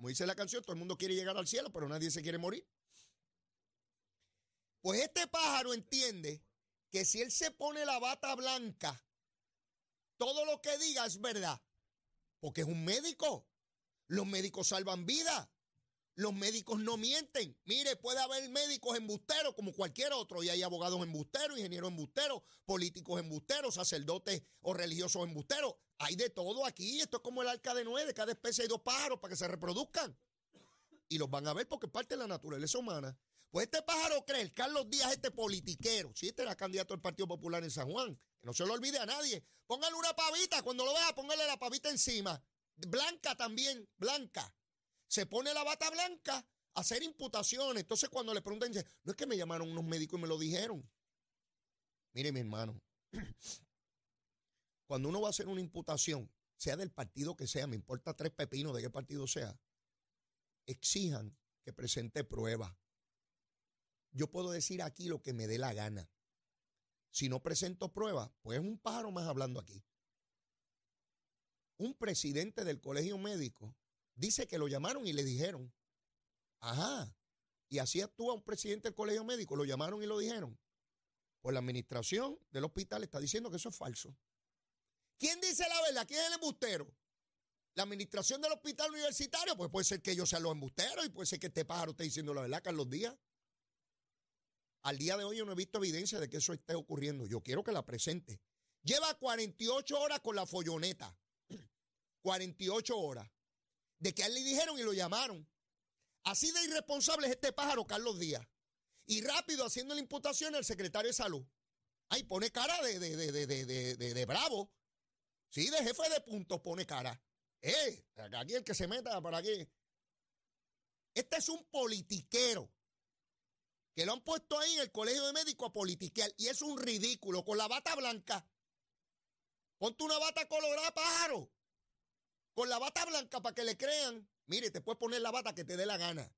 Como dice la canción, todo el mundo quiere llegar al cielo, pero nadie se quiere morir. Pues este pájaro entiende que si él se pone la bata blanca, todo lo que diga es verdad, porque es un médico. Los médicos salvan vidas. Los médicos no mienten. Mire, puede haber médicos embusteros como cualquier otro, y hay abogados embusteros, ingenieros embusteros, políticos embusteros, sacerdotes o religiosos embusteros. Hay de todo aquí. Esto es como el arca de de cada especie hay dos pájaros para que se reproduzcan. Y los van a ver porque parte de la naturaleza humana. Pues este pájaro cree, Carlos Díaz, este politiquero, si este era candidato del Partido Popular en San Juan, que no se lo olvide a nadie, póngale una pavita, cuando lo vea, póngale la pavita encima. Blanca también, blanca. Se pone la bata blanca a hacer imputaciones. Entonces cuando le preguntan, dice, no es que me llamaron unos médicos y me lo dijeron. Mire mi hermano, cuando uno va a hacer una imputación, sea del partido que sea, me importa tres pepinos de qué partido sea, exijan que presente pruebas yo puedo decir aquí lo que me dé la gana. Si no presento pruebas, pues es un pájaro más hablando aquí. Un presidente del colegio médico dice que lo llamaron y le dijeron, ajá, y así actúa un presidente del colegio médico, lo llamaron y lo dijeron. Pues la administración del hospital está diciendo que eso es falso. ¿Quién dice la verdad? ¿Quién es el embustero? La administración del hospital universitario, pues puede ser que ellos sean los embusteros y puede ser que este pájaro esté diciendo la verdad, Carlos Díaz. Al día de hoy yo no he visto evidencia de que eso esté ocurriendo. Yo quiero que la presente. Lleva 48 horas con la folloneta. 48 horas. De que a le dijeron y lo llamaron. Así de irresponsable es este pájaro, Carlos Díaz. Y rápido haciendo la imputación al secretario de salud. Ay, pone cara de, de, de, de, bravo. Sí, de jefe de puntos pone cara. Eh, aquí el que se meta para aquí. Este es un politiquero que lo han puesto ahí en el colegio de médicos a politiquear. Y es un ridículo, con la bata blanca. Ponte una bata colorada, pájaro. Con la bata blanca para que le crean. Mire, te puedes poner la bata que te dé la gana.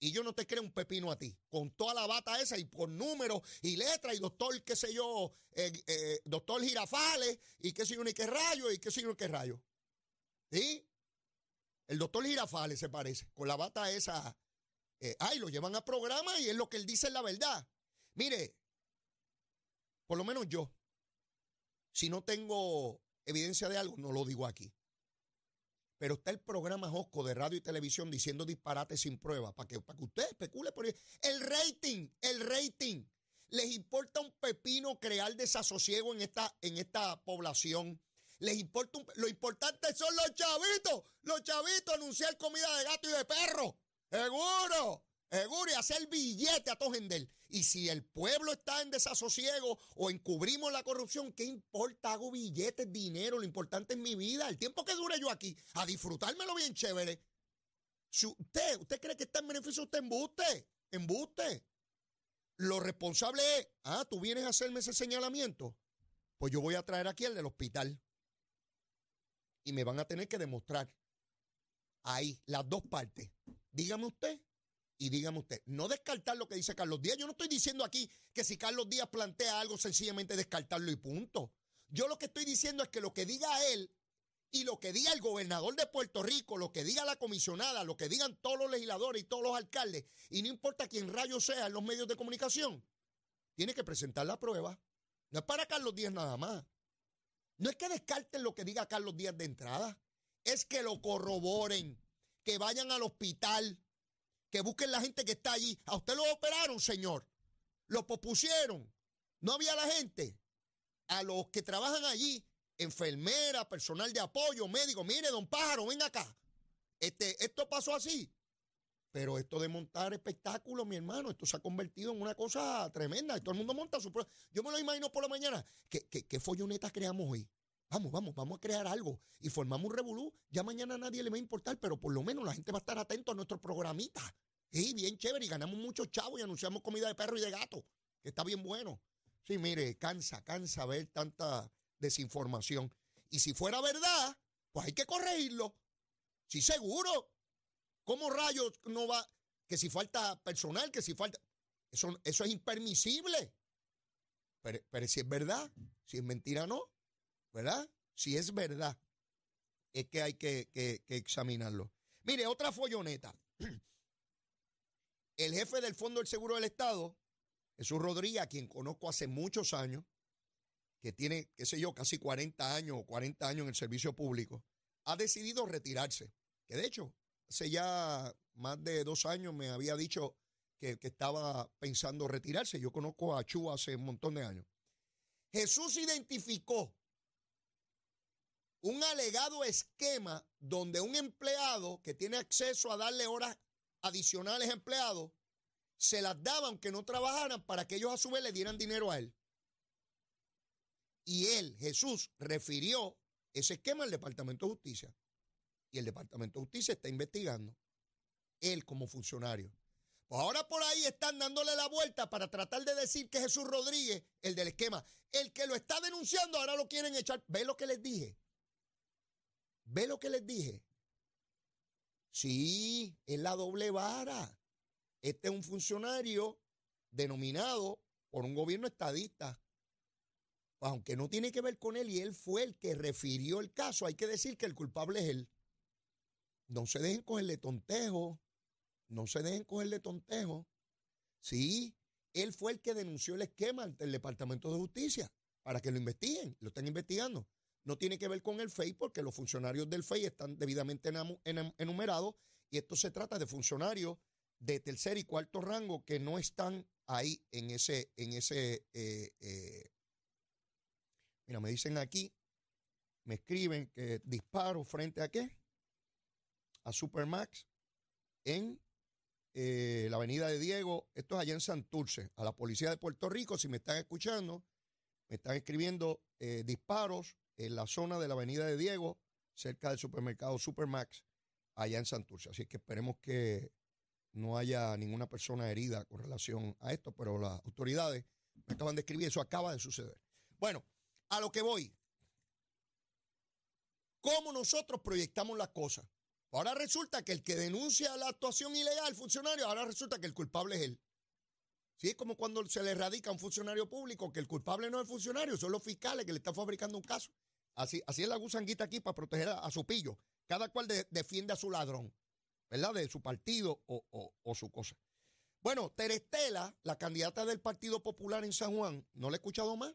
Y yo no te creo un pepino a ti. Con toda la bata esa y por números y letras y doctor, qué sé yo, eh, eh, doctor Girafales y qué sé yo, ni qué rayo y qué sé yo, ni qué rayo. ¿Sí? El doctor Girafales se parece, con la bata esa eh, ay, lo llevan a programa y es lo que él dice la verdad. Mire, por lo menos yo, si no tengo evidencia de algo, no lo digo aquí. Pero está el programa Josco de radio y televisión diciendo disparates sin prueba para que, para que usted especule por El rating, el rating. Les importa un pepino crear desasosiego en esta, en esta población. Les importa lo importante son los chavitos. Los chavitos anunciar comida de gato y de perro. Seguro, seguro, y hacer billete a todo gender. Y si el pueblo está en desasosiego o encubrimos la corrupción, ¿qué importa? Hago billetes, dinero, lo importante es mi vida, el tiempo que dure yo aquí, a disfrutármelo bien chévere. Si usted, usted cree que está en beneficio, usted embuste, embuste. Lo responsable es, ah, tú vienes a hacerme ese señalamiento, pues yo voy a traer aquí el del hospital. Y me van a tener que demostrar ahí las dos partes dígame usted y dígame usted. No descartar lo que dice Carlos Díaz. Yo no estoy diciendo aquí que si Carlos Díaz plantea algo, sencillamente descartarlo y punto. Yo lo que estoy diciendo es que lo que diga él y lo que diga el gobernador de Puerto Rico, lo que diga la comisionada, lo que digan todos los legisladores y todos los alcaldes, y no importa quién rayo sea en los medios de comunicación, tiene que presentar la prueba. No es para Carlos Díaz nada más. No es que descarten lo que diga Carlos Díaz de entrada, es que lo corroboren que vayan al hospital, que busquen la gente que está allí. A usted lo operaron, señor. Lo pospusieron. No había la gente. A los que trabajan allí, enfermera, personal de apoyo, médico, mire, don Pájaro, venga acá. Este, esto pasó así. Pero esto de montar espectáculos, mi hermano, esto se ha convertido en una cosa tremenda. Todo el mundo monta su Yo me lo imagino por la mañana. ¿Qué, qué, qué follonetas creamos hoy? Vamos, vamos, vamos a crear algo y formamos un revolú. Ya mañana a nadie le va a importar, pero por lo menos la gente va a estar atento a nuestro programita. Sí, bien chévere y ganamos muchos chavos y anunciamos comida de perro y de gato, que está bien bueno. Sí, mire, cansa, cansa ver tanta desinformación. Y si fuera verdad, pues hay que corregirlo. Sí, seguro. ¿Cómo rayos no va? Que si falta personal, que si falta... Eso, eso es impermisible. Pero, pero si es verdad, si es mentira, no. ¿Verdad? Si es verdad, es que hay que, examinarlo. Mire, otra folloneta. El jefe del Fondo del Seguro del Estado, Jesús Rodríguez, a quien conozco hace muchos años, que tiene, qué sé yo, casi 40 años o 40 años en el servicio público, ha decidido retirarse. Que de hecho, hace ya más de dos años me había dicho que, estaba pensando retirarse. Yo conozco a Chu hace un montón de años. Jesús identificó un alegado esquema donde un empleado que tiene acceso a darle horas adicionales a empleados, se las daba aunque no trabajaran para que ellos a su vez le dieran dinero a él. Y él, Jesús, refirió ese esquema al Departamento de Justicia. Y el Departamento de Justicia está investigando. Él como funcionario. Pues ahora por ahí están dándole la vuelta para tratar de decir que Jesús Rodríguez, el del esquema, el que lo está denunciando, ahora lo quieren echar. ¿Ve lo que les dije? ¿Ve lo que les dije? Sí, es la doble vara. Este es un funcionario denominado por un gobierno estadista. Aunque no tiene que ver con él y él fue el que refirió el caso, hay que decir que el culpable es él. No se dejen cogerle tontejo. No se dejen cogerle tontejo. Sí, él fue el que denunció el esquema ante el Departamento de Justicia para que lo investiguen, lo están investigando. No tiene que ver con el FEI porque los funcionarios del FEI están debidamente enumerados y esto se trata de funcionarios de tercer y cuarto rango que no están ahí en ese, en ese, eh, eh, mira, me dicen aquí, me escriben que disparo frente a qué? A Supermax en eh, la avenida de Diego, esto es allá en Santurce, a la policía de Puerto Rico, si me están escuchando, me están escribiendo disparos en la zona de la Avenida de Diego, cerca del supermercado Supermax, allá en Santurce. Así que esperemos que no haya ninguna persona herida con relación a esto, pero las autoridades me acaban de escribir, eso acaba de suceder. Bueno, a lo que voy. ¿Cómo nosotros proyectamos las cosas? Ahora resulta que el que denuncia la actuación ilegal, funcionario, ahora resulta que el culpable es él. Sí, es como cuando se le radica a un funcionario público que el culpable no es el funcionario, son los fiscales que le están fabricando un caso. Así, así es la gusanguita aquí para proteger a, su pillo. Cada cual defiende a su ladrón, ¿verdad? De su partido o, su cosa. Bueno, Terestela, la candidata del Partido Popular en San Juan, ¿no le he escuchado más?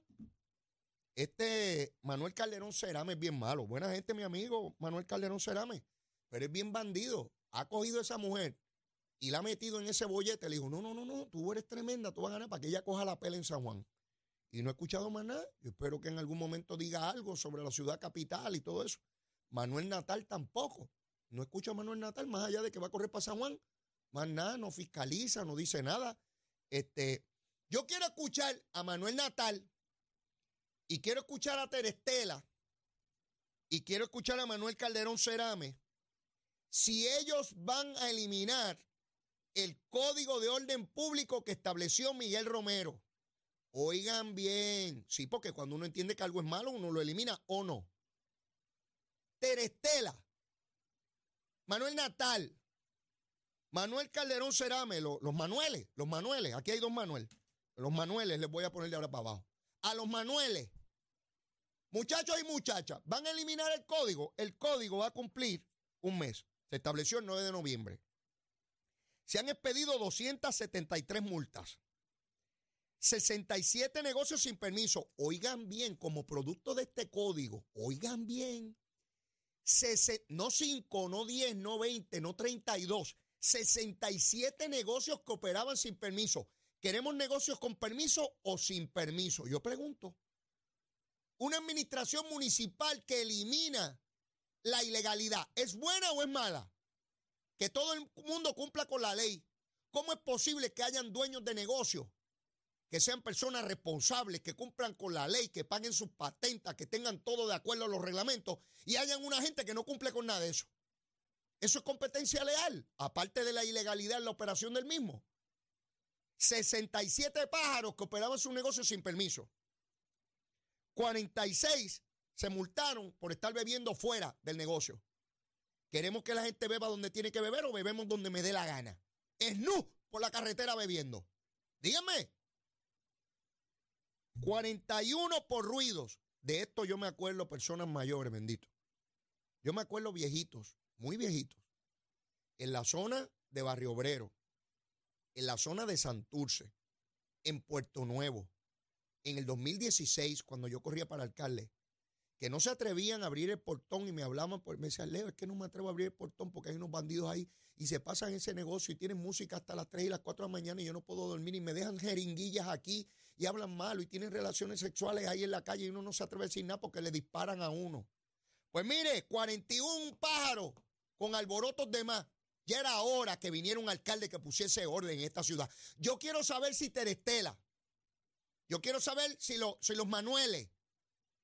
Este Manuel Calderón Cerame es bien malo. Buena gente, mi amigo Manuel Calderón Cerame. Pero es bien bandido. Ha cogido a esa mujer y la ha metido en ese bollete. Le dijo, no, no, no, no, tú eres tremenda, tú vas a ganar para que ella coja la pela en San Juan y no he escuchado más nada. Yo espero que en algún momento diga algo sobre la ciudad capital y todo eso. Manuel Natal tampoco. No escucho a Manuel Natal más allá de que va a correr para San Juan. Más nada, no fiscaliza, no dice nada. Este, yo quiero escuchar a Manuel Natal y quiero escuchar a Terestela y quiero escuchar a Manuel Calderón Cerame si ellos van a eliminar el código de orden público que estableció Miguel Romero. Oigan bien, sí, porque cuando uno entiende que algo es malo, uno lo elimina o no. Terestela, Manuel Natal, Manuel Calderón Cerame, los, Manueles, los Manueles, aquí hay dos Manuel. Los Manueles les voy a poner de ahora para abajo. A los Manueles, muchachos y muchachas, van a eliminar el código. El código va a cumplir un mes. Se estableció el 9 de noviembre. Se han expedido 273 multas. 67 negocios sin permiso. Oigan bien, como producto de este código, oigan bien. no 5, no 10, no 20, no 32. 67 negocios que operaban sin permiso. ¿Queremos negocios con permiso o sin permiso? Yo pregunto. Una administración municipal que elimina la ilegalidad, ¿es buena o es mala? Que todo el mundo cumpla con la ley. ¿Cómo es posible que hayan dueños de negocios que sean personas responsables, que cumplan con la ley, que paguen sus patentes, que tengan todo de acuerdo a los reglamentos y hayan una gente que no cumple con nada de eso. Eso es competencia leal, aparte de la ilegalidad en la operación del mismo. 67 pájaros que operaban su negocio sin permiso. 46 se multaron por estar bebiendo fuera del negocio. ¿Queremos que la gente beba donde tiene que beber o bebemos donde me dé la gana? Es nu por la carretera bebiendo. Díganme, 41 por ruidos. De esto yo me acuerdo personas mayores, bendito. Yo me acuerdo viejitos, muy viejitos, en la zona de Barrio Obrero, en la zona de Santurce, en Puerto Nuevo, en el 2016, cuando yo corría para alcalde, que no se atrevían a abrir el portón y me hablaban, pues me decían, Leo, es que no me atrevo a abrir el portón porque hay unos bandidos ahí y se pasan ese negocio y tienen música hasta las 3 y las 4 de la mañana y yo no puedo dormir y me dejan jeringuillas aquí y hablan malo y tienen relaciones sexuales ahí en la calle y uno no se atreve a decir nada porque le disparan a uno. Pues mire, 41 pájaros con alborotos de más. Ya era hora que viniera un alcalde que pusiese orden en esta ciudad. Yo quiero saber si Terestela, yo quiero saber si, si los Manueles,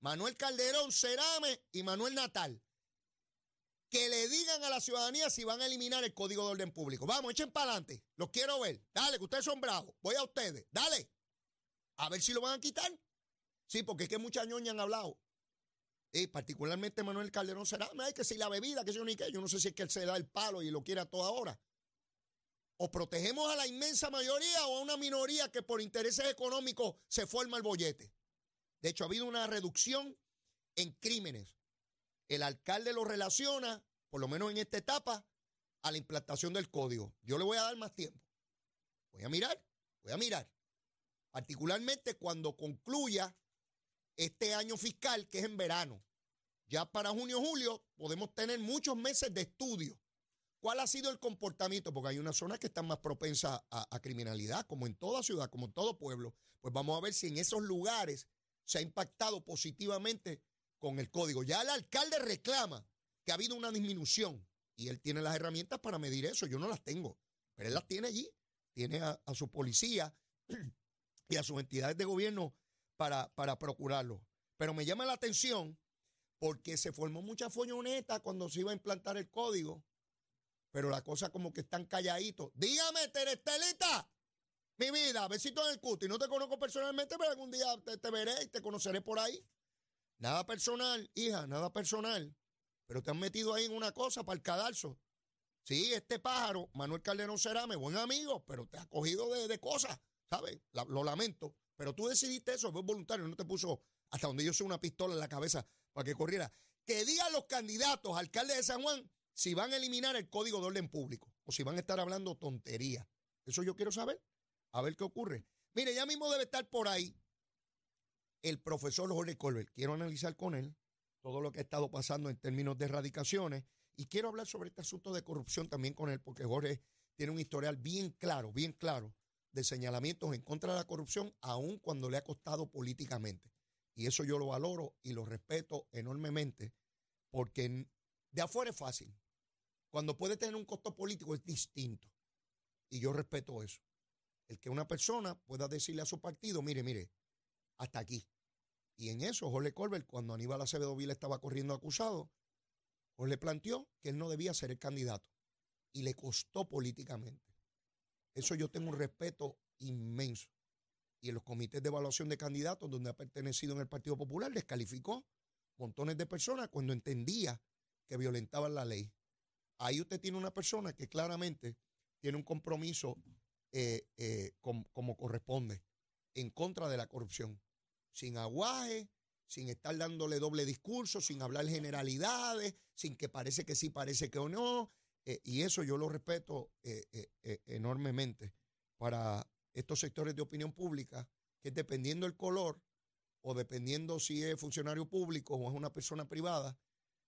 Manuel Calderón, Cerame y Manuel Natal, que le digan a la ciudadanía si van a eliminar el Código de Orden Público. Vamos, echen para adelante. Los quiero ver. Dale, que ustedes son bravos. Voy a ustedes. Dale. A ver si lo van a quitar. Sí, porque es que muchas ñoñas han hablado. Y particularmente Manuel Calderón Cerame, hay que si la bebida, que yo ni qué. Yo no sé si es que él se da el palo y lo quiere a toda hora. O protegemos a la inmensa mayoría o a una minoría que por intereses económicos se forma el bollete. De hecho, ha habido una reducción en crímenes. El alcalde lo relaciona, por lo menos en esta etapa, a la implantación del código. Yo le voy a dar más tiempo. Voy a mirar, voy a mirar. Particularmente cuando concluya este año fiscal, que es en verano. Ya para junio julio podemos tener muchos meses de estudio. ¿Cuál ha sido el comportamiento? Porque hay unas zonas que están más propensas a, a, criminalidad, como en toda ciudad, como en todo pueblo. Pues vamos a ver si en esos lugares se ha impactado positivamente con el código. Ya el alcalde reclama que ha habido una disminución y él tiene las herramientas para medir eso. Yo no las tengo, pero él las tiene allí. Tiene a, su policía y a sus entidades de gobierno para, para procurarlo. Pero me llama la atención porque se formó mucha foñoneta cuando se iba a implantar el código, pero la cosa como que están calladitos. Dígame, Terestelita, mi vida, besito en el cuto. Y no te conozco personalmente, pero algún día te, veré y te conoceré por ahí. Nada personal, hija, nada personal. Pero te han metido ahí en una cosa para el cadalso. Sí, este pájaro, Manuel Calderón Cerame, buen amigo, pero te ha cogido de, cosas, ¿sabes? lo lamento. Pero tú decidiste eso, fue voluntario, no te puso hasta donde yo soy una pistola en la cabeza para que corriera. Que digan los candidatos, alcalde de San Juan, si van a eliminar el código de orden público o si van a estar hablando tontería. Eso yo quiero saber. A ver qué ocurre. Mire, ya mismo debe estar por ahí el profesor Jorge Colbert. Quiero analizar con él todo lo que ha estado pasando en términos de erradicaciones y quiero hablar sobre este asunto de corrupción también con él, porque Jorge tiene un historial bien claro, bien claro de señalamientos en contra de la corrupción, aun cuando le ha costado políticamente. Y eso yo lo valoro y lo respeto enormemente, porque de afuera es fácil. Cuando puede tener un costo político es distinto. Y yo respeto eso. El que una persona pueda decirle a su partido, mire, mire, hasta aquí. Y en eso, Jorge Colbert, cuando Aníbal Acevedo Vila estaba corriendo acusado, le planteó que él no debía ser el candidato. Y le costó políticamente. Eso yo tengo un respeto inmenso. Y en los comités de evaluación de candidatos, donde ha pertenecido en el Partido Popular, descalificó montones de personas cuando entendía que violentaban la ley. Ahí usted tiene una persona que claramente tiene un compromiso eh, eh, como, corresponde, en contra de la corrupción, sin aguaje, sin estar dándole doble discurso, sin hablar generalidades, sin que parece que sí, parece que no. Eh, y eso yo lo respeto enormemente para estos sectores de opinión pública, que dependiendo el color o dependiendo si es funcionario público o es una persona privada,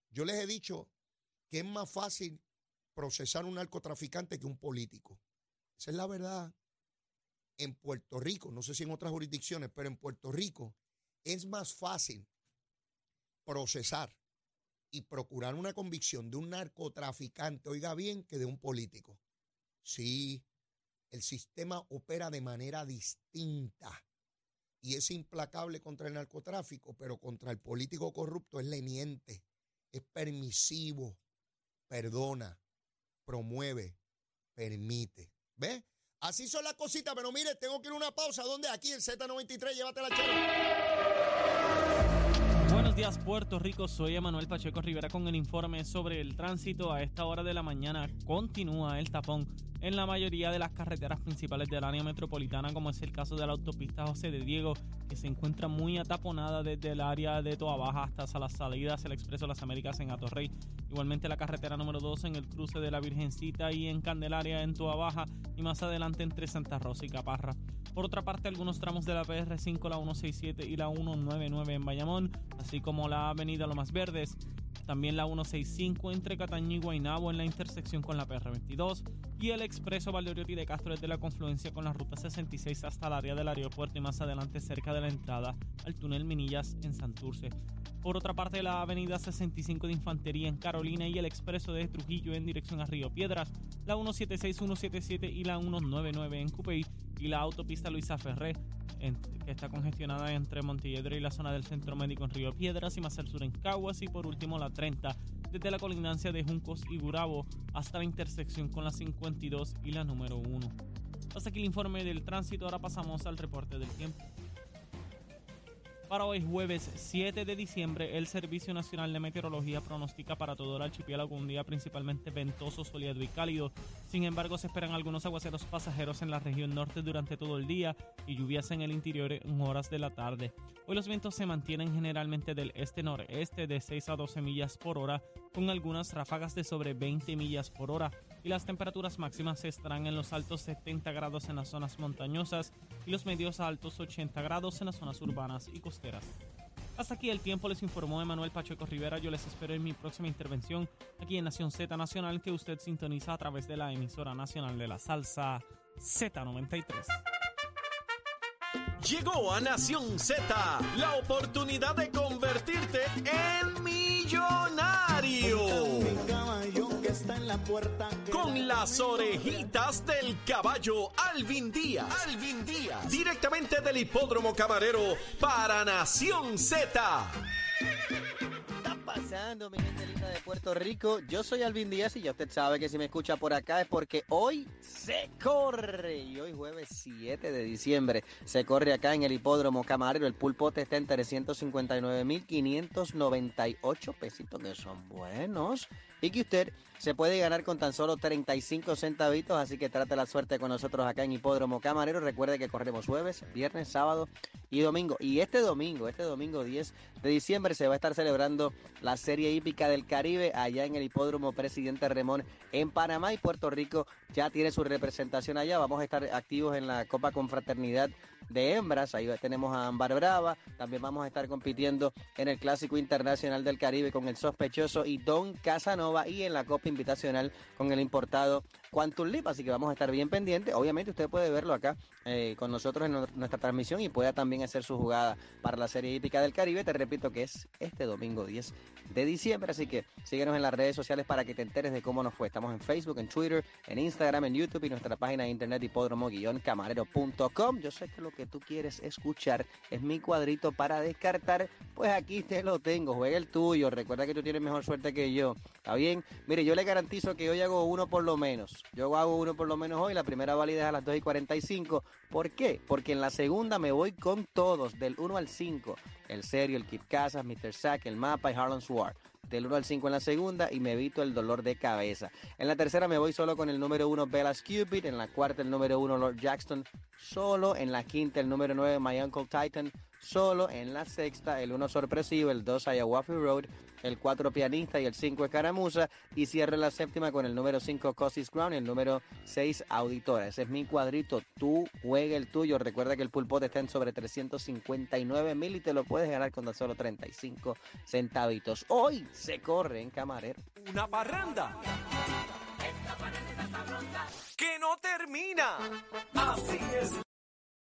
yo les he dicho que es más fácil procesar un narcotraficante que un político. Esa es la verdad. En Puerto Rico, no sé si en otras jurisdicciones, pero en Puerto Rico es más fácil procesar y procurar una convicción de un narcotraficante, oiga bien, que de un político. Sí, el sistema opera de manera distinta y es implacable contra el narcotráfico, pero contra el político corrupto es leniente, es permisivo, perdona, promueve, permite. ¿Ves? Así son las cositas, pero mire, tengo que ir a una pausa. ¿Dónde? Aquí en Z93, llévatela, chero. Bueno, buenos días Puerto Rico, soy Emanuel Pacheco Rivera con el informe sobre el tránsito. A esta hora de la mañana continúa el tapón en la mayoría de las carreteras principales del área metropolitana, como es el caso de la autopista José de Diego, que se encuentra muy ataponada desde el área de Toa Baja hasta las salidas del Expreso Las Américas en Atorrey. Igualmente la carretera número 2 en el cruce de la Virgencita y en Candelaria en Toa Baja y más adelante entre Santa Rosa y Caparra. Por otra parte, algunos tramos de la PR5, la 167 y la 199 en Bayamón, así como la avenida Lomas Verdes, también la 165 entre Cataño y Guaynabo en la intersección con la PR22 y el expreso Valdoriotti de Castro desde la confluencia con la ruta 66 hasta el área del aeropuerto y más adelante cerca de la entrada al túnel Minillas en Santurce. Por otra parte, la avenida 65 de Infantería en Carolina y el expreso de Trujillo en dirección a Río Piedras, la 176, 177 y la 199 en Cupey y la autopista Luisa Ferré, que está congestionada entre Montelledro y la zona del Centro Médico en Río Piedras y más al sur en Caguas y por último la 30 desde la colindancia de Juncos y Gurabo hasta la intersección con la 52 y la número 1. Hasta aquí el informe del tránsito, ahora pasamos al reporte del tiempo. Para hoy jueves 7 de diciembre, el Servicio Nacional de Meteorología pronostica para todo el archipiélago un día principalmente ventoso, soleado y cálido. Sin embargo, se esperan algunos aguaceros pasajeros en la región norte durante todo el día y lluvias en el interior en horas de la tarde. Hoy los vientos se mantienen generalmente del este-noreste de 6 a 12 millas por hora, con algunas ráfagas de sobre 20 millas por hora y las temperaturas máximas estarán en los altos 70 grados en las zonas montañosas y los medios a altos 80 grados en las zonas urbanas y costeras. Hasta aquí el tiempo, les informó Emanuel Pacheco Rivera. Yo les espero en mi próxima intervención aquí en Nación Z Nacional que usted sintoniza a través de la emisora nacional de la salsa Z93. Llegó a Nación Z la oportunidad de convertirte en millonario con las orejitas del caballo Alvin Díaz. Alvin Díaz. Directamente del hipódromo camarero para Nación Z. está pasando, mi gente linda de Puerto Rico? Yo soy Alvin Díaz y ya usted sabe que si me escucha por acá es porque hoy se corre. Y hoy jueves 7 de diciembre se corre acá en el hipódromo camarero. El pulpote está en 359.598 pesitos que son buenos y que usted se puede ganar con tan solo 35 centavitos, así que trate la suerte con nosotros acá en Hipódromo Camarero. Recuerde que corremos jueves, viernes, sábado y domingo. Y este domingo, este domingo 10 de diciembre se va a estar celebrando la Serie Hípica del Caribe allá en el Hipódromo Presidente Remón en Panamá y Puerto Rico ya tiene su representación allá. Vamos a estar activos en la Copa Confraternidad de hembras. Ahí tenemos a Ambar Brava. También vamos a estar compitiendo en el Clásico Internacional del Caribe con el sospechoso y Don Casanova y en la Copa Invitacional con el importado Quantum Leap. Así que vamos a estar bien pendientes. Obviamente usted puede verlo acá eh, con nosotros en nuestra transmisión y pueda también hacer su jugada para la Serie Hípica del Caribe. Te repito que es este domingo 10 de diciembre. Así que síguenos en las redes sociales para que te enteres de cómo nos fue. Estamos en Facebook, en Twitter, en Instagram, en YouTube y nuestra página de internet hipódromo-camarero.com. Yo sé que lo que tú quieres escuchar es mi cuadrito para descartar. Pues aquí te lo tengo. Juega el tuyo. Recuerda que tú tienes mejor suerte que yo. ¿Está bien? Mire, yo le garantizo que hoy hago uno por lo menos. Yo hago uno por lo menos hoy. La primera válida es a las 2 y 45. ¿Por qué? Porque en la segunda me voy con todos, del 1 al 5. El serio, el Kip Casas, Mr. Sack, el mapa y Harlan Sword del 1 al 5 en la segunda y me evito el dolor de cabeza. En la tercera me voy solo con el número 1 Bellas Cupid, en la cuarta el número 1 Lord Jackson, solo en la quinta el número 9 My Uncle Titan, solo en la sexta el 1 sorpresivo, el 2 Ayahuasca Road, el 4 pianista y el 5 escaramuza y cierre la séptima con el número 5 Cosis Ground y el número 6 auditora. Ese es mi cuadrito, tú juega el tuyo. Recuerda que el pulpote está en sobre 359 mil y te lo puedes ganar con tan solo 35 centavitos. Hoy se corre en camarero. Una parranda que no termina. Así es.